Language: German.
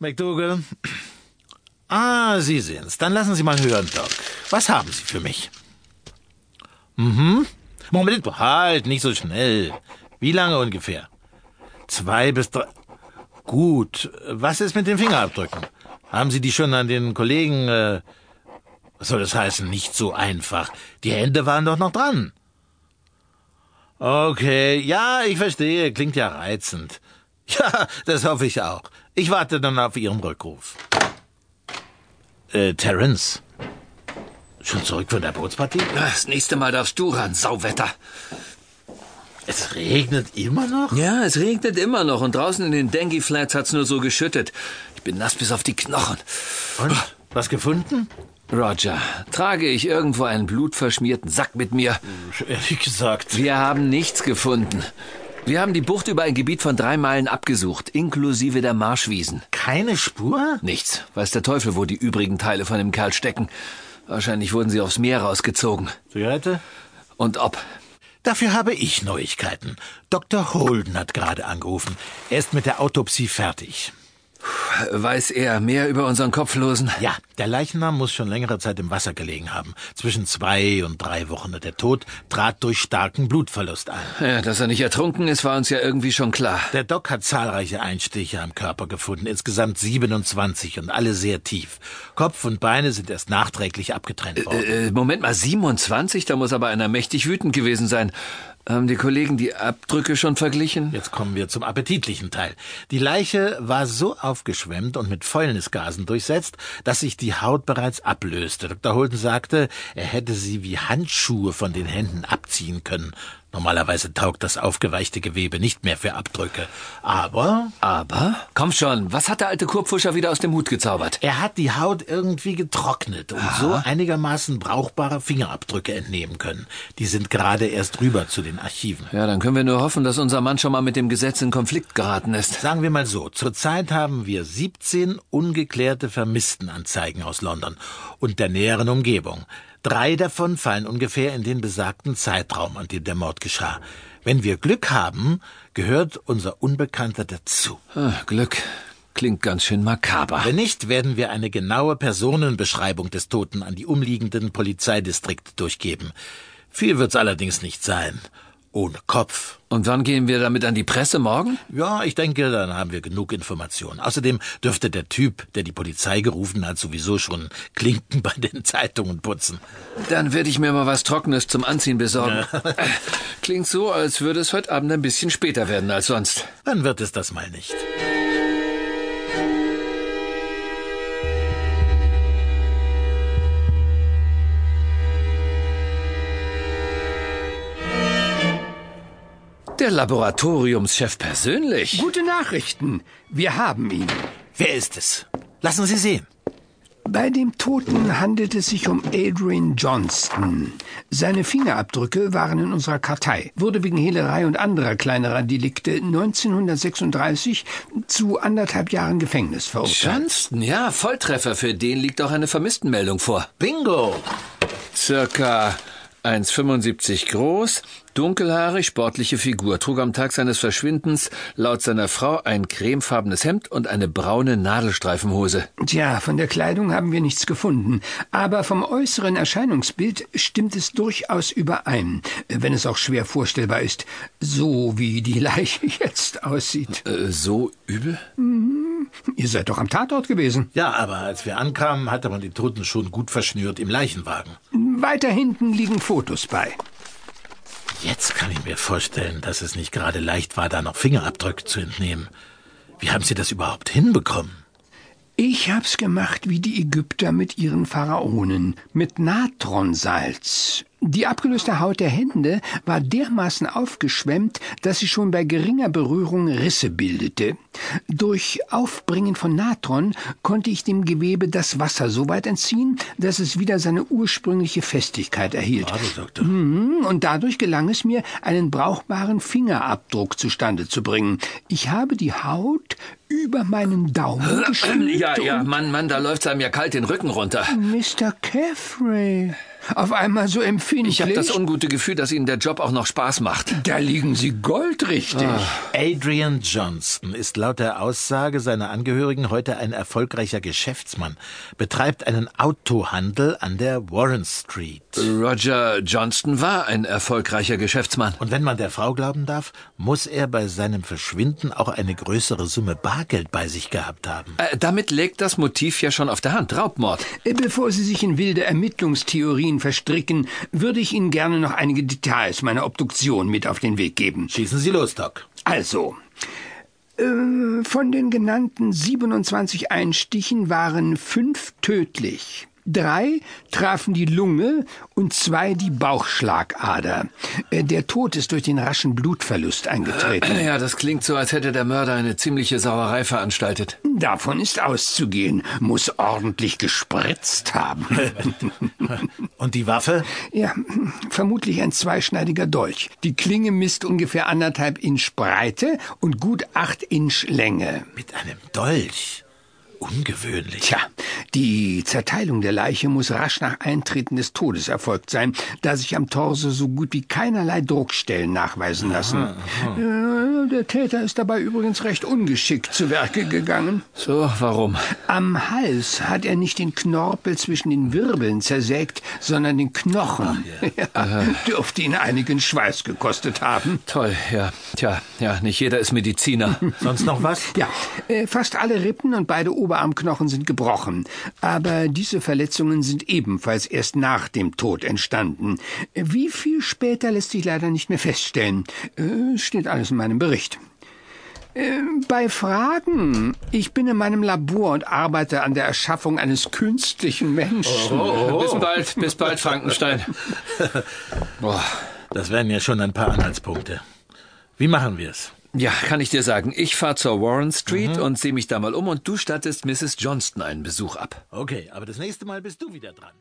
McDougal. Ah, Sie sind's. Dann lassen Sie mal hören, Doc. Was haben Sie für mich? Mhm. Moment, halt, nicht so schnell. Wie lange ungefähr? Zwei bis drei. Gut. Was ist mit den Fingerabdrücken? Haben Sie die schon an den Kollegen, äh, was soll das heißen? Nicht so einfach. Die Hände waren doch noch dran. Okay, ja, ich verstehe. Klingt ja reizend. Ja, das hoffe ich auch. Ich warte dann auf Ihren Rückruf. Äh, Terence. Schon zurück von der Bootspartie? Das nächste Mal darfst du ran, Sauwetter. Es regnet immer noch? Ja, es regnet immer noch und draußen in den Dengue Flats hat's nur so geschüttet. Ich bin nass bis auf die Knochen. Und? Was gefunden? Roger, trage ich irgendwo einen blutverschmierten Sack mit mir? Ehrlich gesagt. Wir haben nichts gefunden. Wir haben die Bucht über ein Gebiet von drei Meilen abgesucht, inklusive der Marschwiesen. Keine Spur? Nichts. Weiß der Teufel, wo die übrigen Teile von dem Kerl stecken. Wahrscheinlich wurden sie aufs Meer rausgezogen. Zigarette? Und ob. Dafür habe ich Neuigkeiten. Dr. Holden hat gerade angerufen. Er ist mit der Autopsie fertig. Weiß er mehr über unseren Kopflosen? Ja, der Leichnam muss schon längere Zeit im Wasser gelegen haben. Zwischen zwei und drei Wochen. Der Tod trat durch starken Blutverlust ein. Ja, dass er nicht ertrunken ist, war uns ja irgendwie schon klar. Der Doc hat zahlreiche Einstiche am Körper gefunden, insgesamt 27 und alle sehr tief. Kopf und Beine sind erst nachträglich abgetrennt worden. Äh, äh Moment mal, 27? Da muss aber einer mächtig wütend gewesen sein. Haben die Kollegen die Abdrücke schon verglichen? Jetzt kommen wir zum appetitlichen Teil. Die Leiche war so aufgeschwemmt und mit Fäulnisgasen durchsetzt, dass sich die Haut bereits ablöste. Dr. Holden sagte, er hätte sie wie Handschuhe von den Händen abziehen können. Normalerweise taugt das aufgeweichte Gewebe nicht mehr für Abdrücke. Aber. Aber? Komm schon, was hat der alte Kurpfuscher wieder aus dem Hut gezaubert? Er hat die Haut irgendwie getrocknet und Aha. so einigermaßen brauchbare Fingerabdrücke entnehmen können. Die sind gerade erst rüber zu den Archiven. Ja, dann können wir nur hoffen, dass unser Mann schon mal mit dem Gesetz in Konflikt geraten ist. Sagen wir mal so, zurzeit haben wir 17 ungeklärte Vermisstenanzeigen aus London und der näheren Umgebung. Drei davon fallen ungefähr in den besagten Zeitraum, an dem der Mord geschah. Wenn wir Glück haben, gehört unser Unbekannter dazu. Ah, Glück. Klingt ganz schön makaber. Wenn nicht, werden wir eine genaue Personenbeschreibung des Toten an die umliegenden Polizeidistrikte durchgeben. Viel wird's allerdings nicht sein ohne Kopf. Und wann gehen wir damit an die Presse morgen? Ja, ich denke, dann haben wir genug Informationen. Außerdem dürfte der Typ, der die Polizei gerufen hat, sowieso schon Klinken bei den Zeitungen putzen. Dann werde ich mir mal was Trockenes zum Anziehen besorgen. Klingt so, als würde es heute Abend ein bisschen später werden als sonst. Dann wird es das mal nicht. Der Laboratoriumschef persönlich. Gute Nachrichten. Wir haben ihn. Wer ist es? Lassen Sie sehen. Bei dem Toten handelt es sich um Adrian Johnston. Seine Fingerabdrücke waren in unserer Kartei, wurde wegen Hehlerei und anderer kleinerer Delikte 1936 zu anderthalb Jahren Gefängnis verurteilt. Johnston, ja, Volltreffer. Für den liegt auch eine Vermisstenmeldung vor. Bingo! Circa 1,75 groß, dunkelhaarig, sportliche Figur, trug am Tag seines Verschwindens laut seiner Frau ein cremefarbenes Hemd und eine braune Nadelstreifenhose. Tja, von der Kleidung haben wir nichts gefunden, aber vom äußeren Erscheinungsbild stimmt es durchaus überein, wenn es auch schwer vorstellbar ist, so wie die Leiche jetzt aussieht. Äh, so übel? Mhm. Ihr seid doch am Tatort gewesen. Ja, aber als wir ankamen, hatte man die Toten schon gut verschnürt im Leichenwagen. Weiter hinten liegen Fotos bei. Jetzt kann ich mir vorstellen, dass es nicht gerade leicht war, da noch Fingerabdrücke zu entnehmen. Wie haben Sie das überhaupt hinbekommen? Ich hab's gemacht wie die Ägypter mit ihren Pharaonen, mit Natronsalz. Die abgelöste Haut der Hände war dermaßen aufgeschwemmt, dass sie schon bei geringer Berührung Risse bildete. Durch Aufbringen von Natron konnte ich dem Gewebe das Wasser so weit entziehen, dass es wieder seine ursprüngliche Festigkeit erhielt. Mhm, und dadurch gelang es mir, einen brauchbaren Fingerabdruck zustande zu bringen. Ich habe die Haut über meinen Daumen geschnitten. Ja, ja, Mann, Mann, da läuft's einem ja kalt den Rücken runter. Mr. Caffrey. Auf einmal so empfindlich. Ich habe das ungute Gefühl, dass Ihnen der Job auch noch Spaß macht. Da liegen Sie goldrichtig. Adrian Johnston ist laut der Aussage seiner Angehörigen heute ein erfolgreicher Geschäftsmann, betreibt einen Autohandel an der Warren Street. Roger Johnston war ein erfolgreicher Geschäftsmann. Und wenn man der Frau glauben darf, muss er bei seinem Verschwinden auch eine größere Summe Bargeld bei sich gehabt haben. Äh, damit legt das Motiv ja schon auf der Hand. Raubmord. Äh, Bevor Sie sich in wilde Ermittlungstheorien verstricken, würde ich Ihnen gerne noch einige Details meiner Obduktion mit auf den Weg geben. Schießen Sie los, Doc. Also, äh, von den genannten 27 Einstichen waren fünf tödlich. Drei trafen die Lunge und zwei die Bauchschlagader. Äh, Der Tod ist durch den raschen Blutverlust eingetreten. Ja, das klingt so, als hätte der Mörder eine ziemliche Sauerei veranstaltet. Davon ist auszugehen. Muss ordentlich gespritzt haben. Und die Waffe? Ja, vermutlich ein zweischneidiger Dolch. Die Klinge misst ungefähr anderthalb Inch Breite und gut acht Inch Länge. Mit einem Dolch. Ungewöhnlich. Tja, die Zerteilung der Leiche muss rasch nach Eintreten des Todes erfolgt sein, da sich am Torso so gut wie keinerlei Druckstellen nachweisen lassen. Äh, Der Täter ist dabei übrigens recht ungeschickt zu Werke gegangen. So, warum? Am Hals hat er nicht den Knorpel zwischen den Wirbeln zersägt, sondern den Knochen. Ja, dürfte ihn einigen Schweiß gekostet haben. Toll, ja. Tja, ja, nicht jeder ist Mediziner. Sonst noch was? Ja, äh, fast alle Rippen und beide Oberarmknochen sind gebrochen. Aber diese Verletzungen sind ebenfalls erst nach dem Tod entstanden. Wie viel später lässt sich leider nicht mehr feststellen. Äh, steht alles in meinem Bericht. Äh, Bei Fragen. Ich bin in meinem Labor und arbeite an der Erschaffung eines künstlichen Menschen. Bis bald, bis bald, Frankenstein. Boah. Das wären ja schon ein paar Anhaltspunkte. Wie machen wir es? Ja, kann ich dir sagen. Ich fahr zur Warren Street und sehe mich da mal um und du stattest Mrs. Johnston einen Besuch ab. Okay, aber das nächste Mal bist du wieder dran.